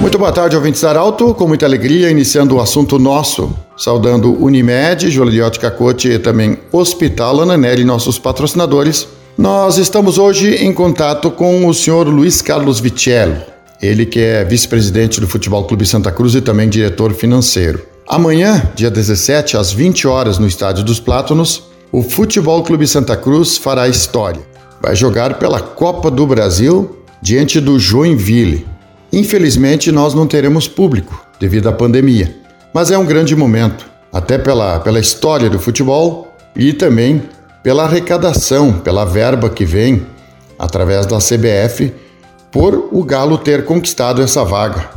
Muito boa tarde, ouvintes da Arauto. Com muita alegria, iniciando o assunto nosso, saudando Unimed, Joliote Cacote e também Hospital Ananelli, nossos patrocinadores. Nós estamos hoje em contato com o senhor Luiz Carlos Vitello, ele que é vice-presidente do Futebol Clube Santa Cruz e também diretor financeiro. Amanhã, dia 17, às 20 horas, no Estádio dos Plátanos, o Futebol Clube Santa Cruz fará história. Vai jogar pela Copa do Brasil diante do Joinville. Infelizmente, nós não teremos público devido à pandemia, mas é um grande momento, até pela, pela história do futebol e também pela arrecadação, pela verba que vem através da CBF por o Galo ter conquistado essa vaga,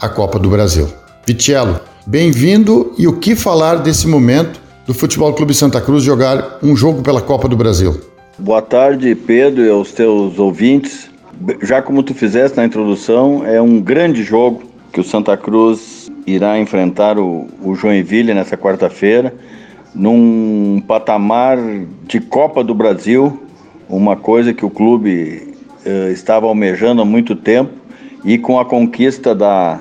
a Copa do Brasil. Vitiello, bem-vindo e o que falar desse momento do Futebol Clube Santa Cruz jogar um jogo pela Copa do Brasil? Boa tarde, Pedro, e aos teus ouvintes já como tu fizeste na introdução, é um grande jogo que o Santa Cruz irá enfrentar o, o Joinville nessa quarta-feira, num patamar de Copa do Brasil, uma coisa que o clube eh, estava almejando há muito tempo e com a conquista da,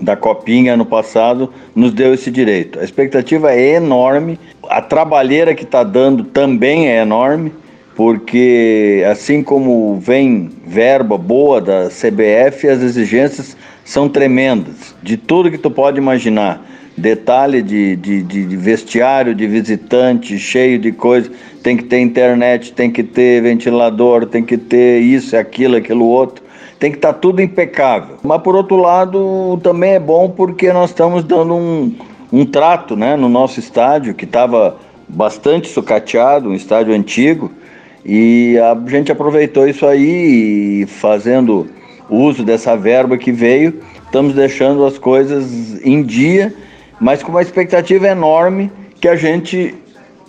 da Copinha no passado nos deu esse direito. A expectativa é enorme, a trabalheira que está dando também é enorme porque assim como vem verba boa da CBF, as exigências são tremendas, de tudo que tu pode imaginar. Detalhe de, de, de vestiário, de visitante, cheio de coisa. Tem que ter internet, tem que ter ventilador, tem que ter isso, aquilo, aquilo outro. Tem que estar tá tudo impecável. Mas por outro lado, também é bom porque nós estamos dando um, um trato né, no nosso estádio, que estava bastante sucateado, um estádio antigo e a gente aproveitou isso aí fazendo uso dessa verba que veio, estamos deixando as coisas em dia, mas com uma expectativa enorme que a gente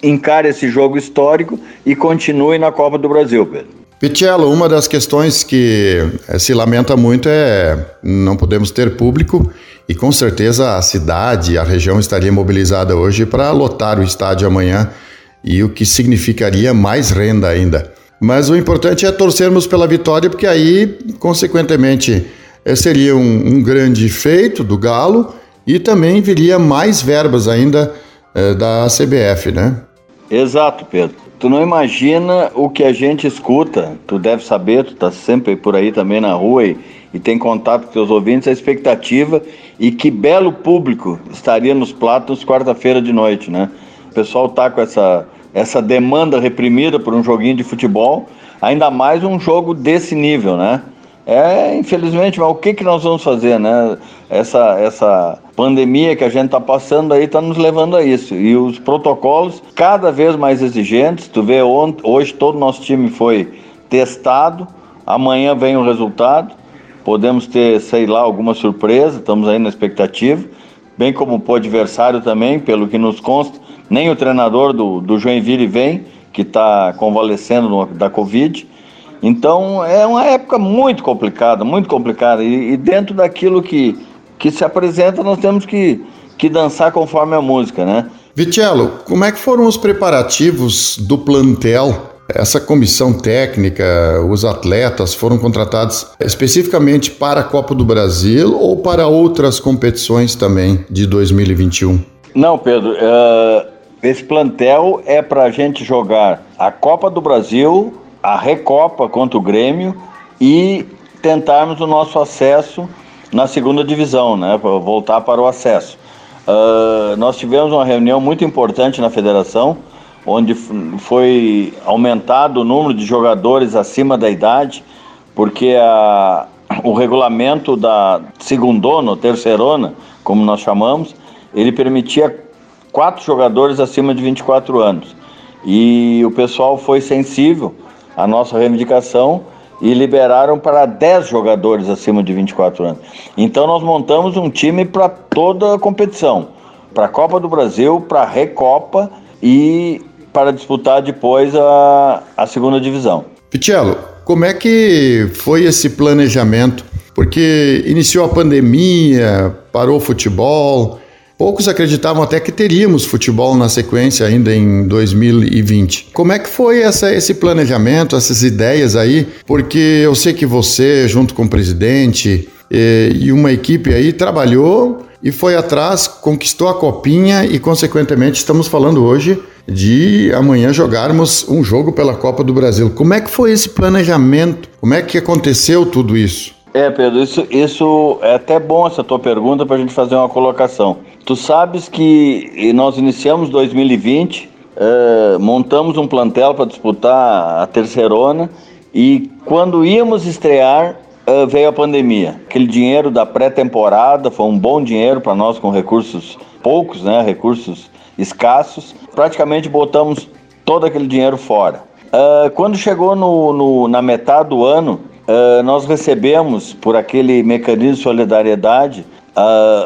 encare esse jogo histórico e continue na Copa do Brasil, Pedro. Pichello, uma das questões que eh, se lamenta muito é não podemos ter público e com certeza a cidade, a região estaria mobilizada hoje para lotar o estádio amanhã e o que significaria mais renda ainda. Mas o importante é torcermos pela vitória, porque aí, consequentemente, eh, seria um, um grande feito do Galo e também viria mais verbas ainda é, da CBF, né? Exato, Pedro. Tu não imagina o que a gente escuta, tu deve saber, tu tá sempre por aí também na rua e, e tem contato com teus ouvintes, a expectativa e que belo público estaria nos platos quarta-feira de noite, né? O pessoal tá com essa essa demanda reprimida por um joguinho de futebol, ainda mais um jogo desse nível, né? É, infelizmente, mas o que, que nós vamos fazer, né? Essa, essa pandemia que a gente está passando aí está nos levando a isso. E os protocolos cada vez mais exigentes. Tu vê, ontem, hoje todo o nosso time foi testado, amanhã vem o resultado. Podemos ter, sei lá, alguma surpresa, estamos aí na expectativa. Bem como o adversário também, pelo que nos consta, nem o treinador do, do Joinville vem, que está convalescendo no, da Covid. Então é uma época muito complicada, muito complicada. E, e, dentro daquilo que, que se apresenta, nós temos que, que dançar conforme a música, né? Vitello, como é que foram os preparativos do plantel? Essa comissão técnica, os atletas foram contratados especificamente para a Copa do Brasil ou para outras competições também de 2021? Não, Pedro. Uh esse plantel é para a gente jogar a Copa do Brasil, a Recopa contra o Grêmio e tentarmos o nosso acesso na segunda divisão, né? Voltar para o acesso. Uh, nós tivemos uma reunião muito importante na federação, onde foi aumentado o número de jogadores acima da idade, porque a, o regulamento da segundona, terceirona, como nós chamamos, ele permitia quatro jogadores acima de 24 anos. E o pessoal foi sensível à nossa reivindicação e liberaram para 10 jogadores acima de 24 anos. Então nós montamos um time para toda a competição, para a Copa do Brasil, para a Recopa e para disputar depois a, a segunda divisão. Pichello, como é que foi esse planejamento? Porque iniciou a pandemia, parou o futebol, Poucos acreditavam até que teríamos futebol na sequência ainda em 2020. Como é que foi essa, esse planejamento, essas ideias aí? Porque eu sei que você, junto com o presidente e, e uma equipe aí trabalhou e foi atrás, conquistou a copinha e, consequentemente, estamos falando hoje de amanhã jogarmos um jogo pela Copa do Brasil. Como é que foi esse planejamento? Como é que aconteceu tudo isso? É, Pedro, isso, isso é até bom essa tua pergunta para a gente fazer uma colocação. Tu sabes que nós iniciamos 2020, uh, montamos um plantel para disputar a terceirona e quando íamos estrear, uh, veio a pandemia. Aquele dinheiro da pré-temporada foi um bom dinheiro para nós com recursos poucos, né? Recursos escassos. Praticamente botamos todo aquele dinheiro fora. Uh, quando chegou no, no, na metade do ano, uh, nós recebemos por aquele mecanismo de solidariedade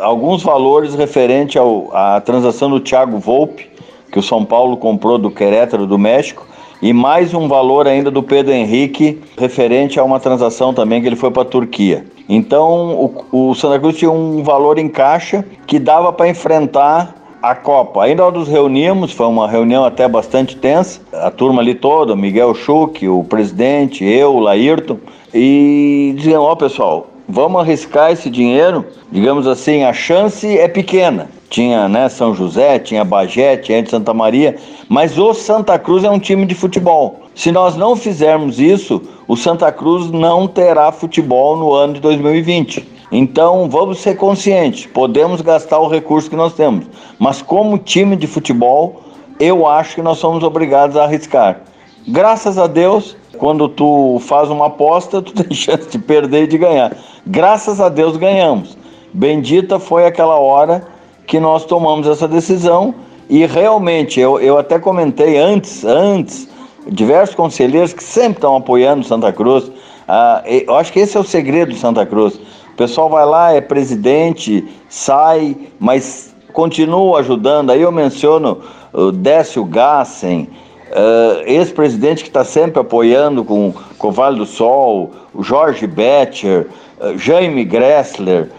alguns valores referente à transação do Thiago Volpe, que o São Paulo comprou do Querétaro do México, e mais um valor ainda do Pedro Henrique, referente a uma transação também que ele foi para a Turquia. Então o, o Santa Cruz tinha um valor em caixa que dava para enfrentar a Copa. Ainda nós nos reunimos, foi uma reunião até bastante tensa, a turma ali toda, Miguel Schuch, o presidente, eu, o Laírton, e diziam, ó oh, pessoal, vamos arriscar esse dinheiro, digamos assim, a chance é pequena, tinha né, São José, tinha Bagé, tinha de Santa Maria, mas o Santa Cruz é um time de futebol. Se nós não fizermos isso, o Santa Cruz não terá futebol no ano de 2020. Então vamos ser conscientes, podemos gastar o recurso que nós temos, mas como time de futebol, eu acho que nós somos obrigados a arriscar. Graças a Deus, quando tu faz uma aposta, tu tem chance de perder e de ganhar. Graças a Deus ganhamos. Bendita foi aquela hora que nós tomamos essa decisão e realmente, eu, eu até comentei antes, antes, diversos conselheiros que sempre estão apoiando Santa Cruz. Ah, eu acho que esse é o segredo de Santa Cruz. O pessoal vai lá, é presidente, sai, mas continua ajudando. Aí eu menciono o Décio Gassen, uh, ex-presidente que está sempre apoiando com, com o Vale do Sol, o Jorge Betcher, uh, Jaime Gressler,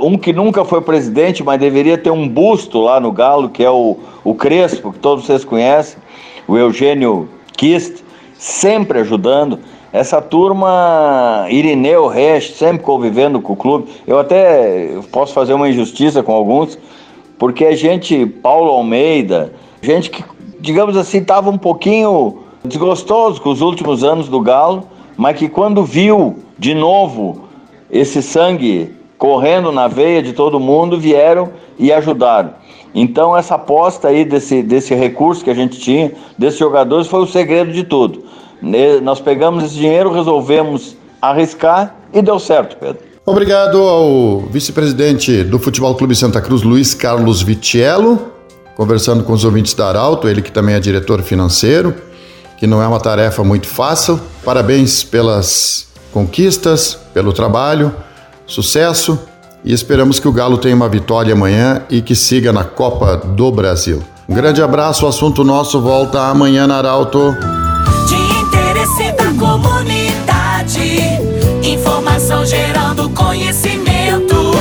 um que nunca foi presidente, mas deveria ter um busto lá no Galo, que é o, o Crespo, que todos vocês conhecem, o Eugênio Kist, sempre ajudando. Essa turma, Irineu Resch, sempre convivendo com o clube. Eu até posso fazer uma injustiça com alguns, porque a gente, Paulo Almeida, gente que, digamos assim, estava um pouquinho desgostoso com os últimos anos do Galo, mas que quando viu de novo esse sangue correndo na veia de todo mundo, vieram e ajudaram. Então essa aposta aí desse, desse recurso que a gente tinha, desses jogadores, foi o segredo de tudo. Nós pegamos esse dinheiro, resolvemos arriscar e deu certo, Pedro. Obrigado ao vice-presidente do Futebol Clube Santa Cruz, Luiz Carlos Vitiello, conversando com os ouvintes da Arauto, ele que também é diretor financeiro, que não é uma tarefa muito fácil. Parabéns pelas conquistas, pelo trabalho Sucesso e esperamos que o Galo tenha uma vitória amanhã e que siga na Copa do Brasil. Um grande abraço, o assunto nosso volta amanhã na Arauto. De interesse da comunidade, informação gerando conhecimento,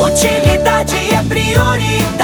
utilidade é prioridade.